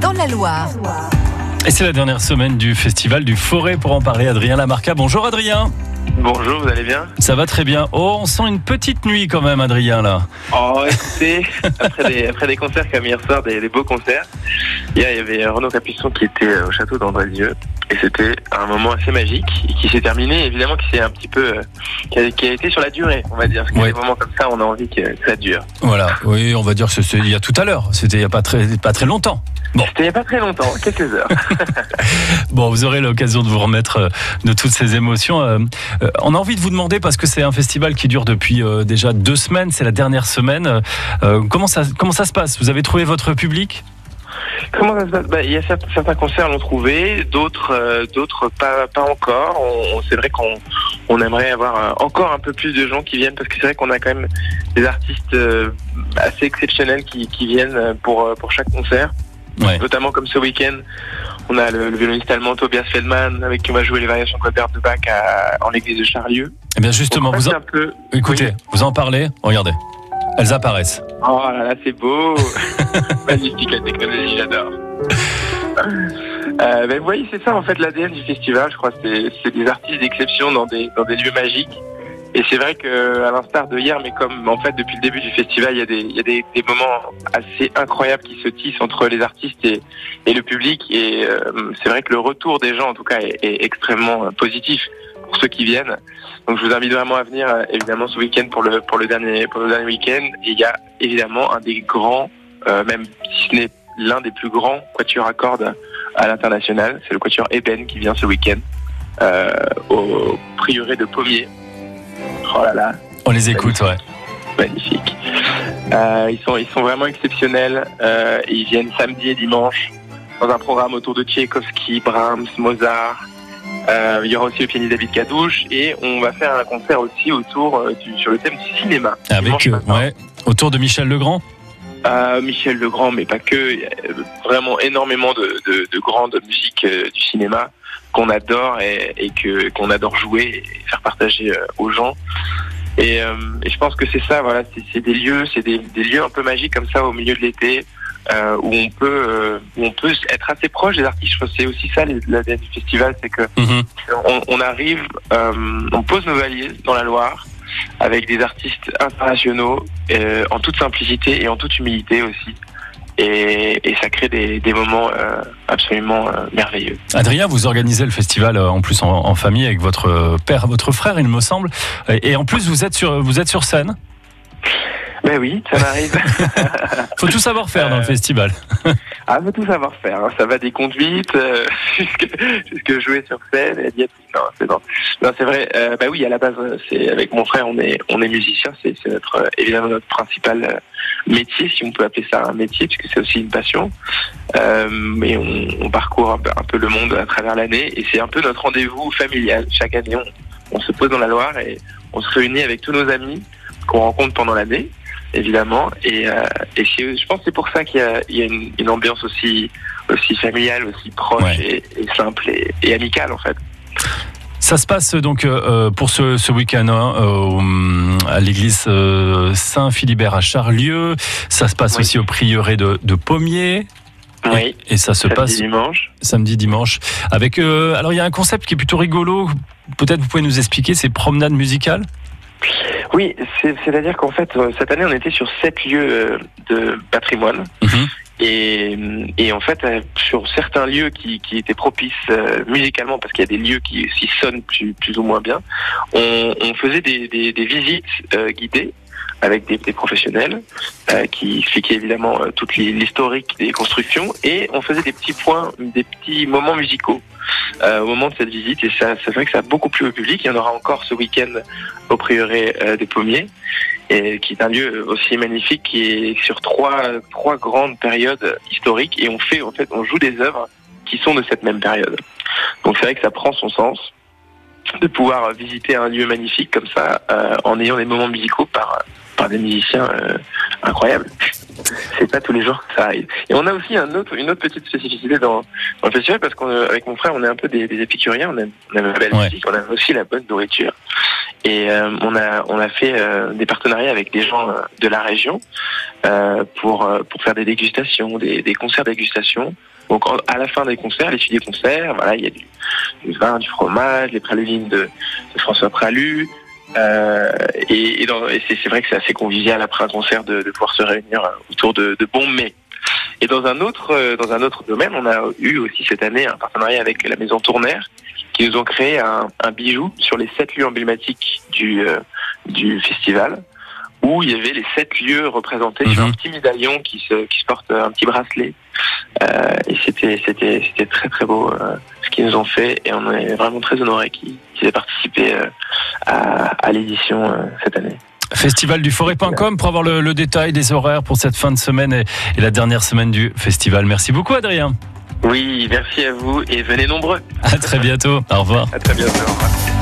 Dans la Loire. Et c'est la dernière semaine du festival du Forêt pour en parler. Adrien Lamarca. Bonjour Adrien. Bonjour, vous allez bien? Ça va très bien. Oh, on sent une petite nuit quand même, Adrien, là. Oh, écoutez, après des, après des concerts comme hier soir, des, des beaux concerts, hier il y avait Renaud Capuçon qui était au château d'Andrézieux. Et c'était un moment assez magique et qui s'est terminé, évidemment, qui s'est un petit peu. euh, qui, a, qui a été sur la durée, on va dire. Parce que Ouais. des moments comme ça, on a envie que ça dure. Voilà. Oui, on va dire que c'est il y a tout à l'heure. C'était il y a pas très, pas très longtemps. Bon, C'était il n'y a pas très longtemps, quelques heures. bon, vous aurez l'occasion de vous remettre euh, de toutes ces émotions. Euh, euh, on a envie de vous demander parce que c'est un festival qui dure depuis déjà deux semaines. C'est la dernière semaine. Comment ça, comment ça se passe? Vous avez trouvé votre public? Comment ça se passe? Bah, Il y a certains, concerts l'ont trouvé, d'autres euh, d'autres pas, pas encore. On, on- c'est vrai qu'on on aimerait avoir euh, encore un peu plus de gens qui viennent parce que c'est vrai qu'on a quand même des artistes euh, assez exceptionnels qui, qui viennent pour, pour chaque concert. Ouais. Notamment comme ce week-end, on a le, le violoniste allemand Tobias Feldman avec qui on va jouer les variations de Bach à- en l'église de Charlieu. Eh bien, justement, vous en- peu. écoutez, Oui. vous en parlez. Regardez, elles apparaissent. Oh là là, c'est beau Magnifique la technologie, j'adore. Euh, ben, vous voyez, c'est ça en fait l'ADN du festival, je crois. C'est, c'est des artistes d'exception dans des, dans des lieux magiques. Et c'est vrai que, à l'instar de hier, mais comme en fait depuis le début du festival, il y a des, il y a des, des moments assez incroyables qui se tissent entre les artistes et, et le public. Et euh, c'est vrai que le retour des gens, en tout cas, est, est extrêmement positif pour ceux qui viennent. Donc je vous invite vraiment à venir, euh, évidemment, ce week-end pour le pour le dernier pour le dernier week-end. Il y a évidemment un des grands, euh, même si ce n'est l'un des plus grands quatuors à cordes à l'international, c'est le quatuor Eben qui vient ce week-end euh, au prieuré de Pommier. Oh là là, On les écoute, ouais. magnifique. Euh, ils sont ils sont vraiment exceptionnels. Euh, ils viennent samedi et dimanche dans un programme autour de Tchaïkovski, Brahms, Mozart. Euh, il y aura aussi le pianiste David Cadouche et on va faire un concert aussi autour du, sur le thème du cinéma. Avec, ouais, autour de Michel Legrand. Euh, Michel Legrand, mais pas que. Il y a vraiment énormément de, de, de grandes musiques euh, du cinéma qu'on adore et, et que qu'on adore jouer et faire partager euh, aux gens. Et, euh, et je pense que c'est ça, voilà, c'est des lieux, c'est des, des lieux un peu magiques comme ça au milieu de l'été. euh, où on peut euh, où on peut être assez proche des artistes. C'est aussi ça l'ADN du festival, c'est que Mhm. on, on arrive, on pose nos valises dans la Loire avec des artistes internationaux en toute simplicité et en toute humilité aussi. Et, et ça crée des, des moments euh, absolument euh, merveilleux. Adrien, vous organisez le festival euh, en plus en, famille avec votre euh, père, votre frère, il me semble. Et et en plus, vous êtes sur, vous êtes sur scène? Ben oui, ça m'arrive. Faut tout savoir faire dans le Euh, festival. ah, faut tout savoir faire. hein. Ça va des conduites euh, jusque, jouer sur scène. Et dire, non, c'est non. Non, c'est vrai. Euh, bah oui, à la base, euh, c'est avec mon frère, on est on est musicien. C'est c'est notre euh, évidemment notre principal métier, si on peut appeler ça un métier, puisque c'est aussi une passion. Euh, mais on, on parcourt un peu, un peu le monde à travers l'année, et c'est un peu notre rendez-vous familial. Chaque année, on, on se pose dans la Loire et on se réunit avec tous nos amis qu'on rencontre pendant l'année évidemment. Et, euh, et je pense que c'est pour ça qu'il y a, il y a une, une ambiance aussi, aussi familiale, aussi proche Ouais. et, et simple et, et amicale en fait. Ça se passe donc euh, euh, pour ce, ce week-end hein, euh, à l'église Saint-Philibert à Charlieu. Ça se passe Oui. aussi au prieuré de, de Pommier. Oui. Et ça se Samedi, passe dimanche. samedi, dimanche. Avec alors il y a un concept qui est plutôt rigolo. Peut-être vous pouvez nous expliquer. C'est promenade musicale? Oui, c'est- c'est-à-dire qu'en fait, euh, cette année, on était sur sept lieux euh, de patrimoine. Mhm. Et, et en fait, euh, sur certains lieux qui, qui étaient propices euh, musicalement, parce qu'il y a des lieux qui, qui sonnent plus, plus ou moins bien, on, on faisait des, des, des visites euh, guidées avec des, professionnels euh, qui expliquaient évidemment euh, toute l'hi- l'historique des constructions et on faisait des petits points, des petits moments musicaux euh, au moment de cette visite et ça, c'est vrai que ça a beaucoup plu au public. Il y en aura encore ce week-end au prieuré des Pommiers et qui est un lieu aussi magnifique qui est sur trois grandes périodes historiques et on fait en fait on joue des œuvres qui sont de cette même période. Donc c'est vrai que ça prend son sens de pouvoir visiter un lieu magnifique comme ça en ayant des moments musicaux par par des musiciens euh, incroyables. C'est pas tous les jours que ça arrive. Et on a aussi un autre, une autre petite spécificité dans, dans le festival parce qu'avec mon frère, on est un peu des, des épicuriens, on aime, on aime la belle Ouais. musique, on aime aussi la bonne nourriture. Et on a on a fait des partenariats avec des gens de la région pour pour faire des dégustations, des, des concerts dégustation. Donc à la fin des concerts, les des concerts, voilà, il y a du, vin, du fromage, les pralines de, de François Pralu. Euh, et, et, c'est vrai que c'est assez convivial après un concert de, de pouvoir se réunir autour de, de bons mets. Et dans un autre euh, dans un autre domaine, on a eu aussi cette année un partenariat avec la maison Tournaire qui nous ont créé un, un bijou sur les sept lieux emblématiques du euh, du festival où il y avait les sept lieux représentés sur un mhm. petit médaillon qui se, qui se porte un petit bracelet. Euh, et c'était, c'était, c'était très très beau euh, ce qu'ils nous ont fait et on est vraiment très honorés qu'ils, aient participé euh, à, à, l'édition euh, cette année. Festival du forêt.com pour avoir le, le, détail des horaires pour cette fin de semaine et, et la dernière semaine du festival. Merci beaucoup Adrien. Oui, merci à vous et venez nombreux. À très bientôt. Au revoir. À très bientôt. Au revoir.